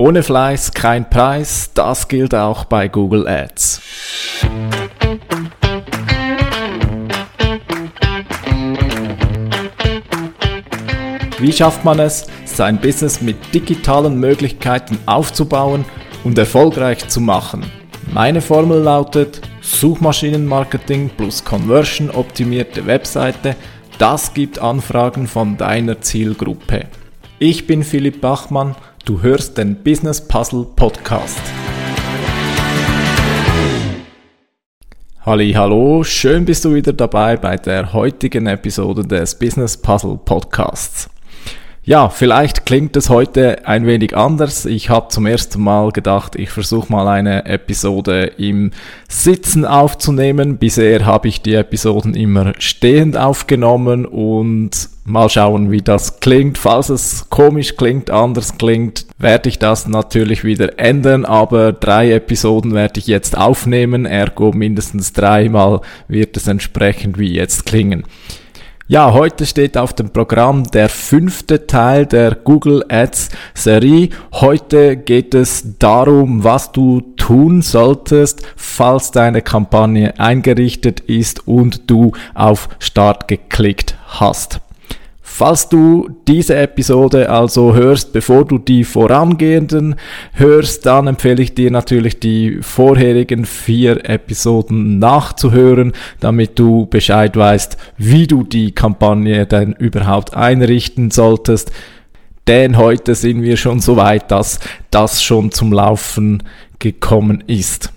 Ohne Fleiß kein Preis, das gilt auch bei Google Ads. Wie schafft man es, sein Business mit digitalen Möglichkeiten aufzubauen und erfolgreich zu machen? Meine Formel lautet Suchmaschinenmarketing plus Conversion optimierte Webseite, das gibt Anfragen von deiner Zielgruppe. Ich bin Philipp Bachmann Du hörst den Business Puzzle Podcast. Halli, hallo, schön bist du wieder dabei bei der heutigen Episode des Business Puzzle Podcasts. Ja, vielleicht klingt es heute ein wenig anders. Ich habe zum ersten Mal gedacht, ich versuche mal eine Episode im Sitzen aufzunehmen. Bisher habe ich die Episoden immer stehend aufgenommen und mal schauen, wie das klingt. Falls es komisch klingt, anders klingt, werde ich das natürlich wieder ändern. Aber drei Episoden werde ich jetzt aufnehmen, ergo mindestens dreimal wird es entsprechend wie jetzt klingen. Ja, heute steht auf dem Programm der fünfte Teil der Google Ads Serie. Heute geht es darum, was du tun solltest, falls deine Kampagne eingerichtet ist und du auf Start geklickt hast. Falls du diese Episode also hörst, bevor du die vorangehenden hörst, dann empfehle ich dir natürlich die vorherigen vier Episoden nachzuhören, damit du Bescheid weißt, wie du die Kampagne denn überhaupt einrichten solltest. Denn heute sind wir schon so weit, dass das schon zum Laufen gekommen ist.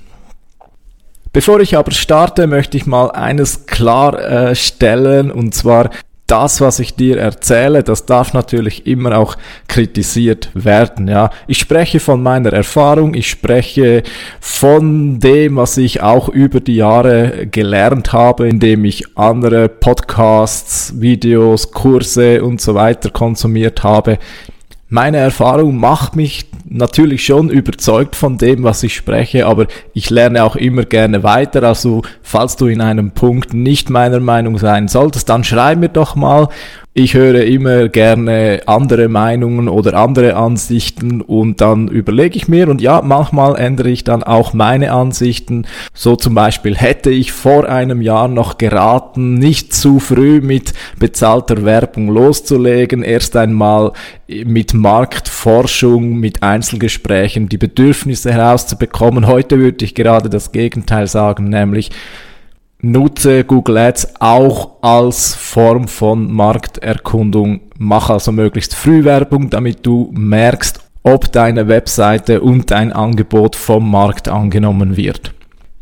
Bevor ich aber starte, möchte ich mal eines klarstellen, äh, und zwar das, was ich dir erzähle, das darf natürlich immer auch kritisiert werden. Ja, ich spreche von meiner Erfahrung, ich spreche von dem, was ich auch über die Jahre gelernt habe, indem ich andere Podcasts, Videos, Kurse und so weiter konsumiert habe. Meine Erfahrung macht mich natürlich schon überzeugt von dem, was ich spreche, aber ich lerne auch immer gerne weiter. Also falls du in einem Punkt nicht meiner Meinung sein solltest, dann schreib mir doch mal ich höre immer gerne andere Meinungen oder andere Ansichten und dann überlege ich mir und ja, manchmal ändere ich dann auch meine Ansichten. So zum Beispiel hätte ich vor einem Jahr noch geraten, nicht zu früh mit bezahlter Werbung loszulegen, erst einmal mit Marktforschung, mit Einzelgesprächen die Bedürfnisse herauszubekommen. Heute würde ich gerade das Gegenteil sagen, nämlich nutze Google Ads auch als Form von Markterkundung. Mach also möglichst früh Werbung, damit du merkst, ob deine Webseite und dein Angebot vom Markt angenommen wird.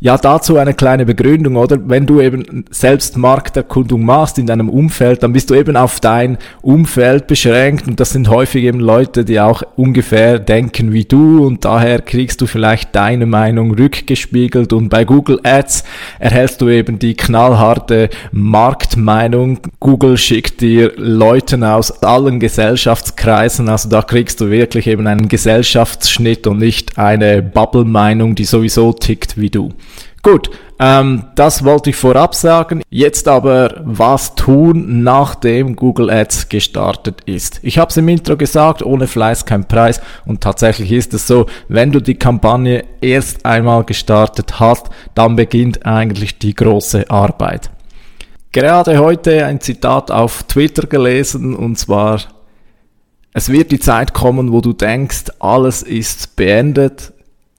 Ja, dazu eine kleine Begründung, oder? Wenn du eben selbst Markterkundung machst in deinem Umfeld, dann bist du eben auf dein Umfeld beschränkt und das sind häufig eben Leute, die auch ungefähr denken wie du und daher kriegst du vielleicht deine Meinung rückgespiegelt und bei Google Ads erhältst du eben die knallharte Marktmeinung. Google schickt dir Leuten aus allen Gesellschaftskreisen, also da kriegst du wirklich eben einen Gesellschaftsschnitt und nicht eine Bubble-Meinung, die sowieso tickt wie du. Gut, ähm, das wollte ich vorab sagen. Jetzt aber, was tun, nachdem Google Ads gestartet ist. Ich habe es im Intro gesagt, ohne Fleiß kein Preis. Und tatsächlich ist es so, wenn du die Kampagne erst einmal gestartet hast, dann beginnt eigentlich die große Arbeit. Gerade heute ein Zitat auf Twitter gelesen und zwar, es wird die Zeit kommen, wo du denkst, alles ist beendet.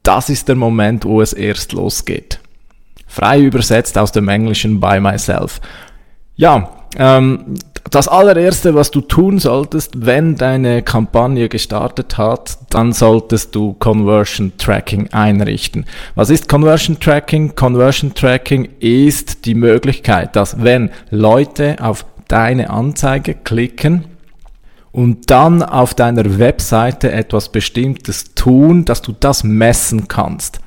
Das ist der Moment, wo es erst losgeht frei übersetzt aus dem Englischen by myself. Ja, ähm, das allererste, was du tun solltest, wenn deine Kampagne gestartet hat, dann solltest du Conversion Tracking einrichten. Was ist Conversion Tracking? Conversion Tracking ist die Möglichkeit, dass wenn Leute auf deine Anzeige klicken, und dann auf deiner Webseite etwas Bestimmtes tun, dass du das messen kannst.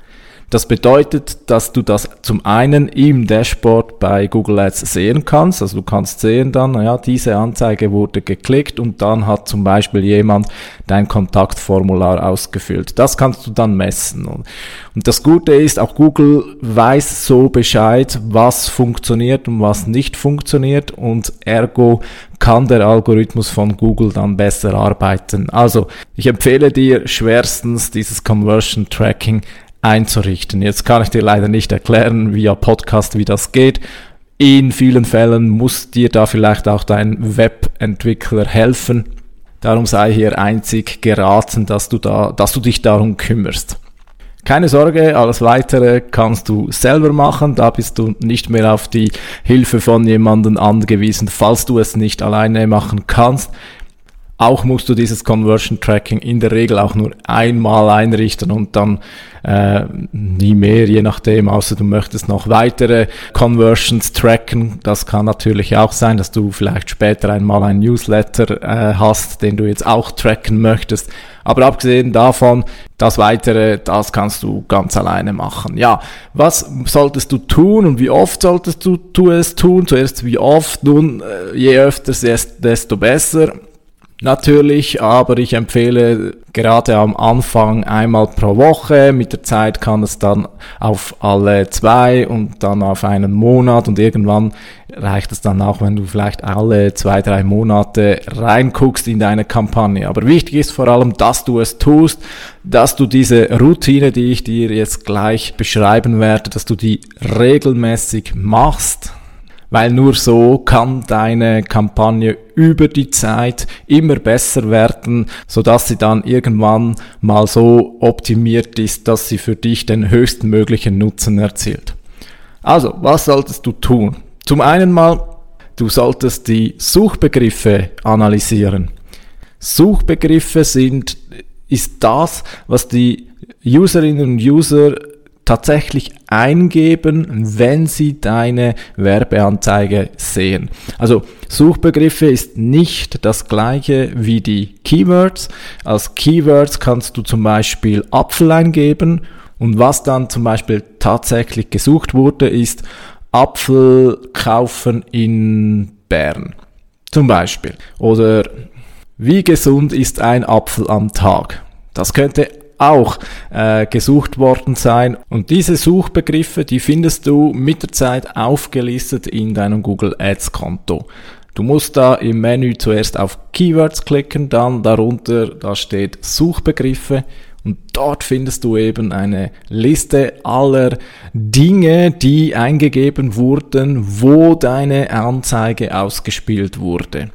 Das bedeutet, dass du das zum einen im Dashboard bei Google Ads sehen kannst. Also du kannst sehen dann, ja, diese Anzeige wurde geklickt und dann hat zum Beispiel jemand dein Kontaktformular ausgefüllt. Das kannst du dann messen. Und das Gute ist, auch Google weiß so Bescheid, was funktioniert und was nicht funktioniert und ergo kann der Algorithmus von Google dann besser arbeiten. Also ich empfehle dir schwerstens dieses Conversion Tracking einzurichten. Jetzt kann ich dir leider nicht erklären via Podcast, wie das geht. In vielen Fällen muss dir da vielleicht auch dein Webentwickler helfen. Darum sei hier einzig geraten, dass du da, dass du dich darum kümmerst. Keine Sorge, alles weitere kannst du selber machen. Da bist du nicht mehr auf die Hilfe von jemandem angewiesen, falls du es nicht alleine machen kannst. Auch musst du dieses Conversion Tracking in der Regel auch nur einmal einrichten und dann äh, nie mehr, je nachdem, außer du möchtest noch weitere Conversions tracken. Das kann natürlich auch sein, dass du vielleicht später einmal ein Newsletter äh, hast, den du jetzt auch tracken möchtest. Aber abgesehen davon, das weitere, das kannst du ganz alleine machen. Ja, was solltest du tun und wie oft solltest du, du es tun? Zuerst wie oft? Nun, äh, je öfter, desto besser. Natürlich, aber ich empfehle gerade am Anfang einmal pro Woche. Mit der Zeit kann es dann auf alle zwei und dann auf einen Monat und irgendwann reicht es dann auch, wenn du vielleicht alle zwei, drei Monate reinguckst in deine Kampagne. Aber wichtig ist vor allem, dass du es tust, dass du diese Routine, die ich dir jetzt gleich beschreiben werde, dass du die regelmäßig machst weil nur so kann deine Kampagne über die Zeit immer besser werden, so dass sie dann irgendwann mal so optimiert ist, dass sie für dich den höchstmöglichen Nutzen erzielt. Also, was solltest du tun? Zum einen mal, du solltest die Suchbegriffe analysieren. Suchbegriffe sind, ist das, was die Userinnen und User tatsächlich eingeben, wenn sie deine Werbeanzeige sehen. Also Suchbegriffe ist nicht das gleiche wie die Keywords. Als Keywords kannst du zum Beispiel Apfel eingeben und was dann zum Beispiel tatsächlich gesucht wurde, ist Apfel kaufen in Bern. Zum Beispiel. Oder wie gesund ist ein Apfel am Tag? Das könnte auch äh, gesucht worden sein. Und diese Suchbegriffe, die findest du mit der Zeit aufgelistet in deinem Google Ads Konto. Du musst da im Menü zuerst auf Keywords klicken, dann darunter, da steht Suchbegriffe und dort findest du eben eine Liste aller Dinge, die eingegeben wurden, wo deine Anzeige ausgespielt wurde.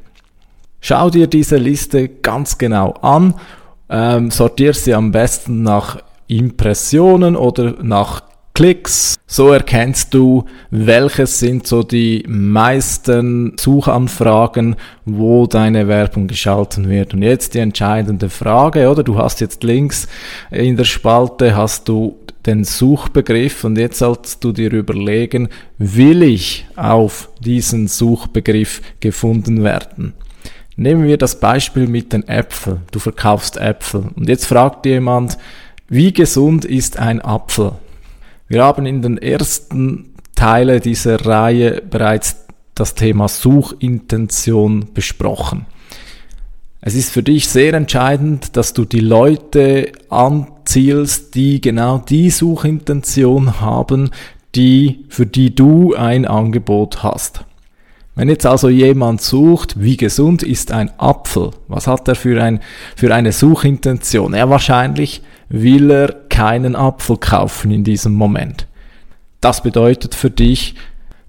Schau dir diese Liste ganz genau an ähm, sortier sie am besten nach Impressionen oder nach Klicks. So erkennst du, welches sind so die meisten Suchanfragen, wo deine Werbung geschalten wird. Und jetzt die entscheidende Frage, oder? Du hast jetzt links in der Spalte hast du den Suchbegriff und jetzt solltest du dir überlegen, will ich auf diesen Suchbegriff gefunden werden? Nehmen wir das Beispiel mit den Äpfeln. Du verkaufst Äpfel und jetzt fragt jemand, wie gesund ist ein Apfel? Wir haben in den ersten Teile dieser Reihe bereits das Thema Suchintention besprochen. Es ist für dich sehr entscheidend, dass du die Leute anzielst, die genau die Suchintention haben, die, für die du ein Angebot hast. Wenn jetzt also jemand sucht, wie gesund ist ein Apfel, was hat er für, ein, für eine Suchintention? Ja, wahrscheinlich will er keinen Apfel kaufen in diesem Moment. Das bedeutet für dich,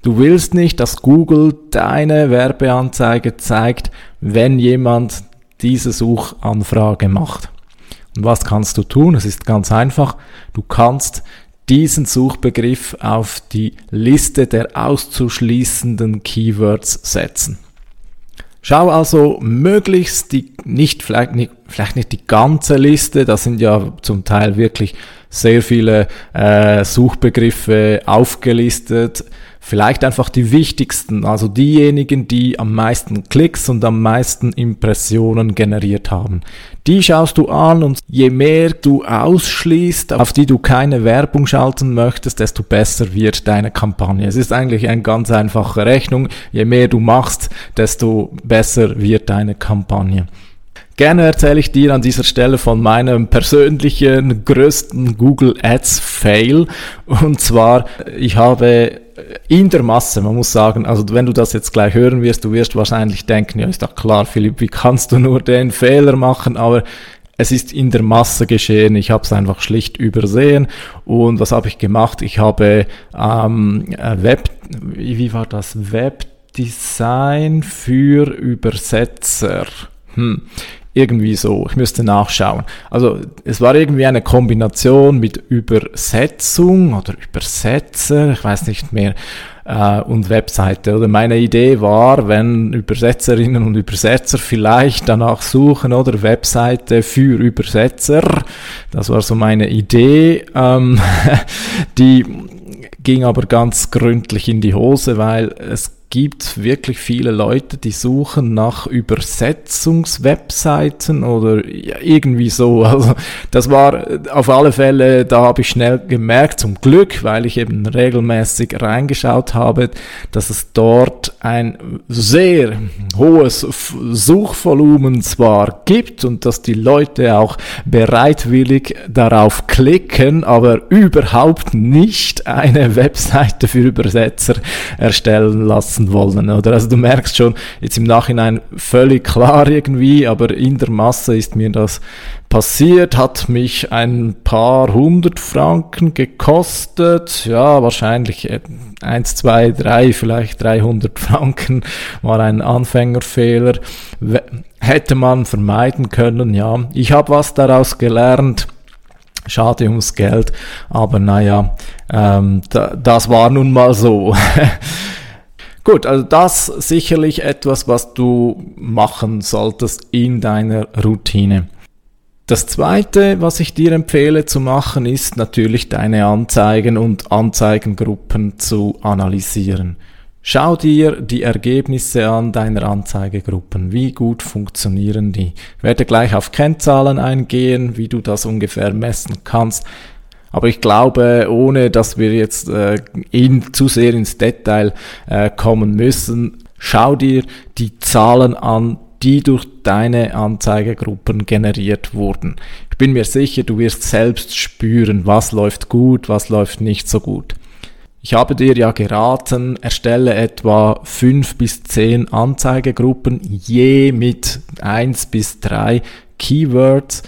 du willst nicht, dass Google deine Werbeanzeige zeigt, wenn jemand diese Suchanfrage macht. Und was kannst du tun? Es ist ganz einfach. Du kannst diesen Suchbegriff auf die Liste der auszuschließenden Keywords setzen. Schau also möglichst die, nicht, vielleicht nicht, vielleicht nicht die ganze Liste, da sind ja zum Teil wirklich sehr viele äh, Suchbegriffe aufgelistet. vielleicht einfach die wichtigsten, also diejenigen, die am meisten Klicks und am meisten Impressionen generiert haben. Die schaust du an und je mehr du ausschließt, auf die du keine Werbung schalten möchtest, desto besser wird deine Kampagne. Es ist eigentlich eine ganz einfache Rechnung. Je mehr du machst, desto besser wird deine Kampagne. Gerne erzähle ich dir an dieser Stelle von meinem persönlichen größten Google Ads Fail. Und zwar, ich habe in der Masse, man muss sagen, also wenn du das jetzt gleich hören wirst, du wirst wahrscheinlich denken, ja ist doch klar, Philipp, wie kannst du nur den Fehler machen? Aber es ist in der Masse geschehen, ich habe es einfach schlicht übersehen. Und was habe ich gemacht? Ich habe ähm, Web, wie war das? Webdesign für Übersetzer. Hm irgendwie so. Ich müsste nachschauen. Also es war irgendwie eine Kombination mit Übersetzung oder Übersetzer, ich weiß nicht mehr, äh, und Webseite. Oder meine Idee war, wenn Übersetzerinnen und Übersetzer vielleicht danach suchen oder Webseite für Übersetzer. Das war so meine Idee. Ähm, die ging aber ganz gründlich in die Hose, weil es gibt wirklich viele Leute, die suchen nach Übersetzungswebseiten oder irgendwie so. Also das war auf alle Fälle, da habe ich schnell gemerkt, zum Glück, weil ich eben regelmäßig reingeschaut habe, dass es dort ein sehr hohes Suchvolumen zwar gibt und dass die Leute auch bereitwillig darauf klicken, aber überhaupt nicht eine Webseite für Übersetzer erstellen lassen lassen wollen. Oder? Also du merkst schon, jetzt im Nachhinein völlig klar irgendwie, aber in der Masse ist mir das passiert, hat mich ein paar hundert Franken gekostet. Ja, wahrscheinlich eins, zwei, drei, vielleicht 300 Franken war ein Anfängerfehler. Hätte man vermeiden können, ja. Ich habe was daraus gelernt. Schade ums Geld, aber naja, ähm, da, das war nun mal so. Gut, also das sicherlich etwas, was du machen solltest in deiner Routine. Das zweite, was ich dir empfehle zu machen, ist natürlich deine Anzeigen und Anzeigengruppen zu analysieren. Schau dir die Ergebnisse an deiner Anzeigegruppen. Wie gut funktionieren die? Ich werde gleich auf Kennzahlen eingehen, wie du das ungefähr messen kannst. Aber ich glaube, ohne dass wir jetzt äh, in, zu sehr ins Detail äh, kommen müssen, schau dir die Zahlen an, die durch deine Anzeigegruppen generiert wurden. Ich bin mir sicher, du wirst selbst spüren, was läuft gut, was läuft nicht so gut. Ich habe dir ja geraten, erstelle etwa fünf bis zehn Anzeigegruppen, je mit eins bis drei Keywords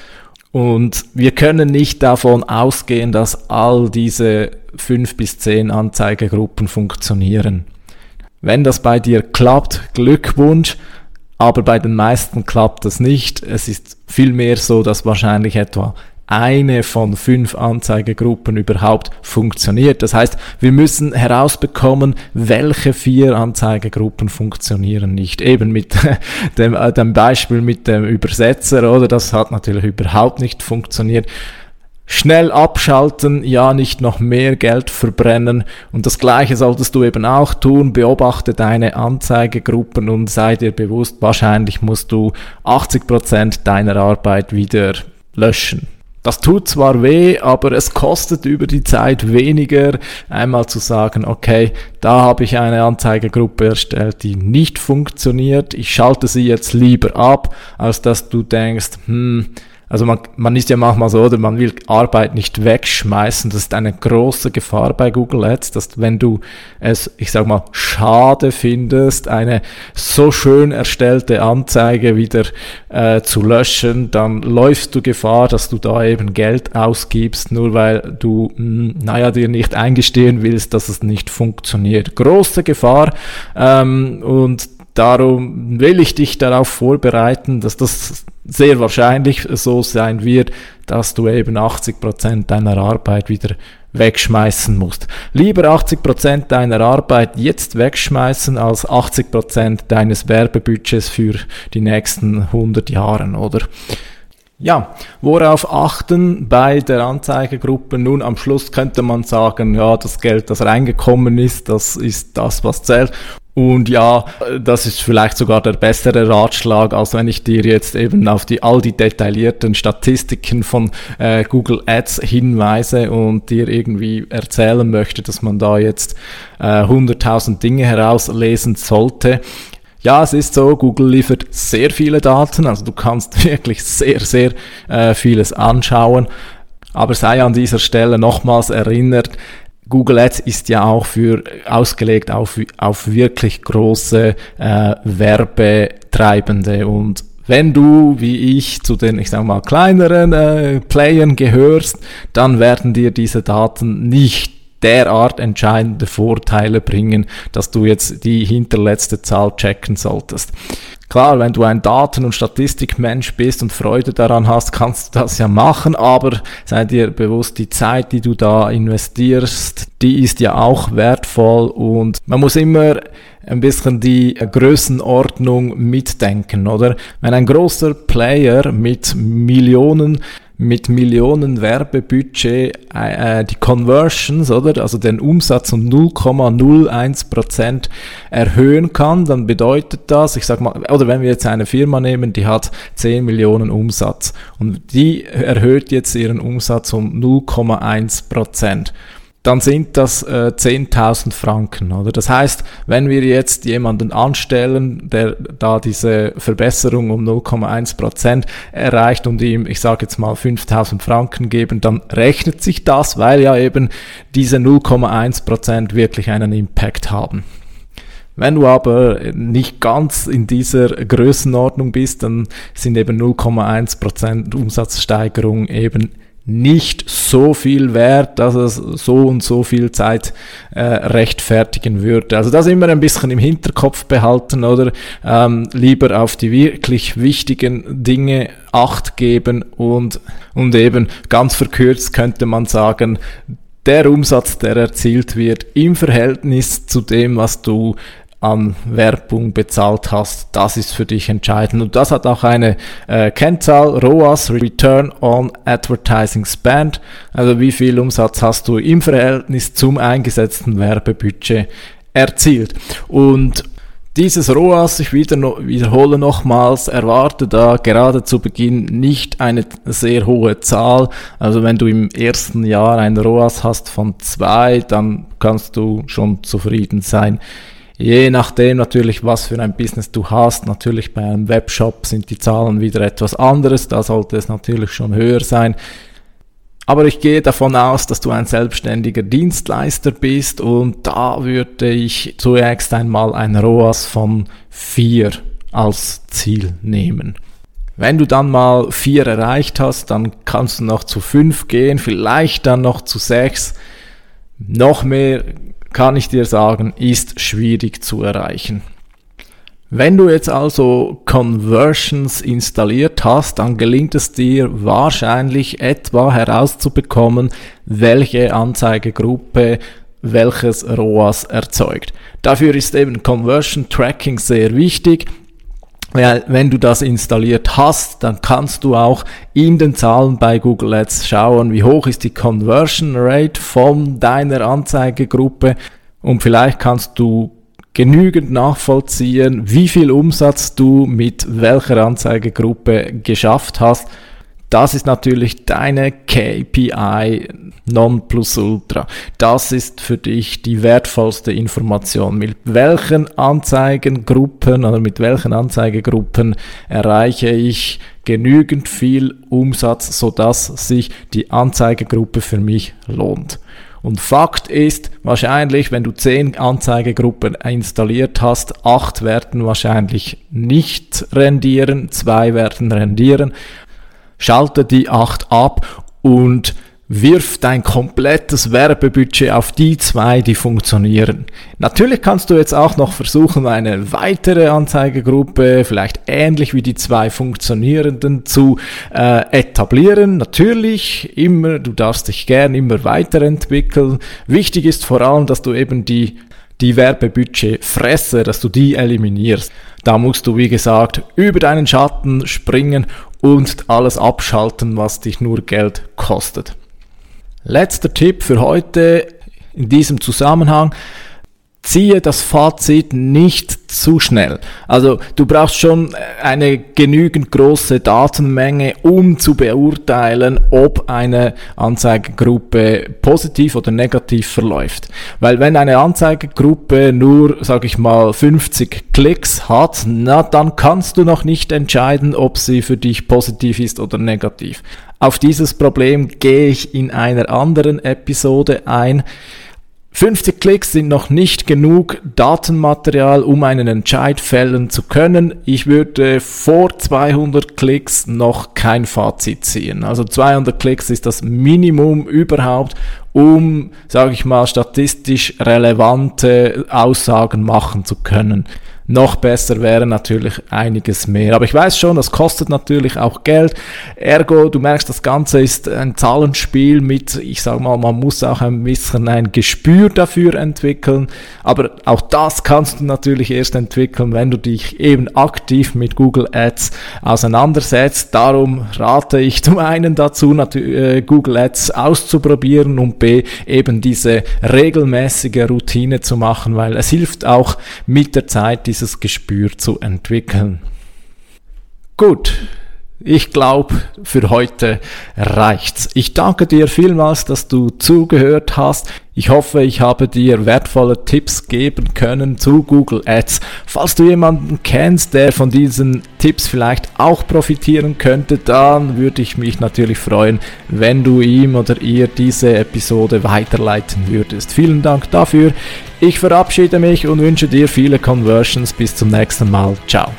und wir können nicht davon ausgehen, dass all diese fünf bis zehn Anzeigegruppen funktionieren. Wenn das bei dir klappt, Glückwunsch, aber bei den meisten klappt das nicht. Es ist vielmehr so, dass wahrscheinlich etwa eine von fünf Anzeigegruppen überhaupt funktioniert. Das heißt, wir müssen herausbekommen, welche vier Anzeigegruppen funktionieren nicht. Eben mit dem, äh, dem Beispiel mit dem Übersetzer, oder? Das hat natürlich überhaupt nicht funktioniert. Schnell abschalten, ja nicht noch mehr Geld verbrennen und das gleiche solltest du eben auch tun, beobachte deine Anzeigegruppen und sei dir bewusst, wahrscheinlich musst du 80 Prozent deiner Arbeit wieder löschen. Das tut zwar weh, aber es kostet über die Zeit weniger, einmal zu sagen, okay, da habe ich eine Anzeigegruppe erstellt, die nicht funktioniert, ich schalte sie jetzt lieber ab, als dass du denkst, hm, also man, man ist ja manchmal so, oder man will Arbeit nicht wegschmeißen. Das ist eine große Gefahr bei Google Ads, dass wenn du es, ich sag mal, schade findest, eine so schön erstellte Anzeige wieder äh, zu löschen, dann läufst du Gefahr, dass du da eben Geld ausgibst, nur weil du, mh, hm, naja, dir nicht eingestehen willst, dass es nicht funktioniert. Große Gefahr ähm, und Darum will ich dich darauf vorbereiten, dass das sehr wahrscheinlich so sein wird, dass du eben 80 Prozent deiner Arbeit wieder wegschmeißen musst. Lieber 80 Prozent deiner Arbeit jetzt wegschmeißen als 80 Prozent deines Werbebudgets für die nächsten 100 Jahren, oder? Ja, worauf achten bei der Anzeigegruppe? Nun, am Schluss könnte man sagen, ja, das Geld, das reingekommen ist, das ist das, was zählt. Und ja, das ist vielleicht sogar der bessere Ratschlag, als wenn ich dir jetzt eben auf die all die detaillierten Statistiken von äh, Google Ads hinweise und dir irgendwie erzählen möchte, dass man da jetzt äh, 100.000 Dinge herauslesen sollte. Ja, es ist so, Google liefert sehr viele Daten, also du kannst wirklich sehr, sehr äh, vieles anschauen. Aber sei an dieser Stelle nochmals erinnert, Google Ads ist ja auch für ausgelegt auf, auf wirklich große äh, Werbetreibende und wenn du, wie ich, zu den, ich sag mal, kleineren äh, Playern gehörst, dann werden dir diese Daten nicht derart entscheidende Vorteile bringen, dass du jetzt die hinterletzte Zahl checken solltest. Klar, wenn du ein Daten- und Statistikmensch bist und Freude daran hast, kannst du das ja machen, aber sei dir bewusst, die Zeit, die du da investierst, die ist ja auch wertvoll und man muss immer ein bisschen die Größenordnung mitdenken, oder? Wenn ein großer Player mit Millionen mit Millionen Werbebudget äh, äh die Conversions, oder? Also den Umsatz um 0,01 Prozent erhöhen kann, dann bedeutet das, ich sag mal, oder wenn wir jetzt eine Firma nehmen, die hat 10 Millionen Umsatz und die erhöht jetzt ihren Umsatz um 0,1 Prozent dann sind das äh, 10.000 Franken, oder? Das heißt, wenn wir jetzt jemanden anstellen, der da diese Verbesserung um 0,1 Prozent erreicht und ihm, ich sage jetzt mal 5.000 Franken geben, dann rechnet sich das, weil ja eben diese 0,1 Prozent wirklich einen Impact haben. Wenn du aber nicht ganz in dieser Größenordnung bist, dann sind eben 0,1 Prozent Umsatzsteigerung eben nicht so viel wert, dass es so und so viel Zeit äh, rechtfertigen würde. Also das immer ein bisschen im Hinterkopf behalten oder ähm, lieber auf die wirklich wichtigen Dinge Acht geben und, und eben ganz verkürzt könnte man sagen, der Umsatz, der erzielt wird im Verhältnis zu dem, was du an Werbung bezahlt hast, das ist für dich entscheidend. Und das hat auch eine äh, Kennzahl, ROAS, Return on Advertising Spend, also wie viel Umsatz hast du im Verhältnis zum eingesetzten Werbebudget erzielt. Und dieses ROAS, ich wieder wiederhole nochmals, erwarte da gerade zu Beginn nicht eine sehr hohe Zahl. Also wenn du im ersten Jahr ein ROAS hast von zwei, dann kannst du schon zufrieden sein. Je nachdem natürlich, was für ein Business du hast. Natürlich bei einem Webshop sind die Zahlen wieder etwas anderes. Da sollte es natürlich schon höher sein. Aber ich gehe davon aus, dass du ein selbstständiger Dienstleister bist und da würde ich zunächst einmal ein ROAS von 4 als Ziel nehmen. Wenn du dann mal 4 erreicht hast, dann kannst du noch zu 5 gehen, vielleicht dann noch zu 6. Noch mehr kann ich dir sagen, ist schwierig zu erreichen. Wenn du jetzt also Conversions installiert hast, dann gelingt es dir wahrscheinlich etwa herauszubekommen, welche Anzeigegruppe welches ROAS erzeugt. Dafür ist eben Conversion Tracking sehr wichtig. Weil wenn du das installiert hast, dann kannst du auch in den Zahlen bei Google Ads schauen, wie hoch ist die Conversion Rate von deiner Anzeigegruppe und vielleicht kannst du genügend nachvollziehen, wie viel Umsatz du mit welcher Anzeigegruppe geschafft hast das ist natürlich deine KPI Nonplusultra. Das ist für dich die wertvollste Information. Mit welchen Anzeigengruppen oder mit welchen Anzeigegruppen erreiche ich genügend viel Umsatz, sodass sich die Anzeigegruppe für mich lohnt. Und Fakt ist, wahrscheinlich, wenn du zehn Anzeigegruppen installiert hast, acht werden wahrscheinlich nicht rendieren, zwei werden rendieren schalte die 8 ab und wirf dein komplettes Werbebudget auf die zwei, die funktionieren. Natürlich kannst du jetzt auch noch versuchen, eine weitere Anzeigegruppe, vielleicht ähnlich wie die zwei funktionierenden, zu äh, etablieren. Natürlich immer, du darfst dich gern immer weiterentwickeln. Wichtig ist vor allem, dass du eben die die Werbebudget fresse, dass du die eliminierst. Da musst du, wie gesagt, über deinen Schatten springen und alles abschalten, was dich nur Geld kostet. Letzter Tipp für heute in diesem Zusammenhang ziehe das Fazit nicht zu schnell. Also du brauchst schon eine genügend große Datenmenge, um zu beurteilen, ob eine Anzeigegruppe positiv oder negativ verläuft. Weil wenn eine Anzeigegruppe nur, sag ich mal, 50 Klicks hat, na dann kannst du noch nicht entscheiden, ob sie für dich positiv ist oder negativ. Auf dieses Problem gehe ich in einer anderen Episode ein. 50 Klicks sind noch nicht genug Datenmaterial, um einen Entscheid fällen zu können. Ich würde vor 200 Klicks noch kein Fazit ziehen. Also 200 Klicks ist das Minimum überhaupt, um, sage ich mal, statistisch relevante Aussagen machen zu können. Noch besser wäre natürlich einiges mehr. Aber ich weiß schon, das kostet natürlich auch Geld. Ergo, du merkst, das Ganze ist ein Zahlenspiel mit, ich sag mal, man muss auch ein bisschen ein Gespür dafür entwickeln. Aber auch das kannst du natürlich erst entwickeln, wenn du dich eben aktiv mit Google Ads auseinandersetzt. Darum rate ich zum einen dazu, äh, Google Ads auszuprobieren und B, eben diese regelmäßige Routine zu machen, weil es hilft auch mit der Zeit, dieses Gespür zu entwickeln. Gut, ich glaube, für heute reicht's. Ich danke dir vielmals, dass du zugehört hast. Ich hoffe, ich habe dir wertvolle Tipps geben können zu Google Ads. Falls du jemanden kennst, der von diesen Tipps vielleicht auch profitieren könnte, dann würde ich mich natürlich freuen, wenn du ihm oder ihr diese Episode weiterleiten würdest. Vielen Dank dafür. Ich verabschiede mich und wünsche dir viele Conversions. Bis zum nächsten Mal. Ciao.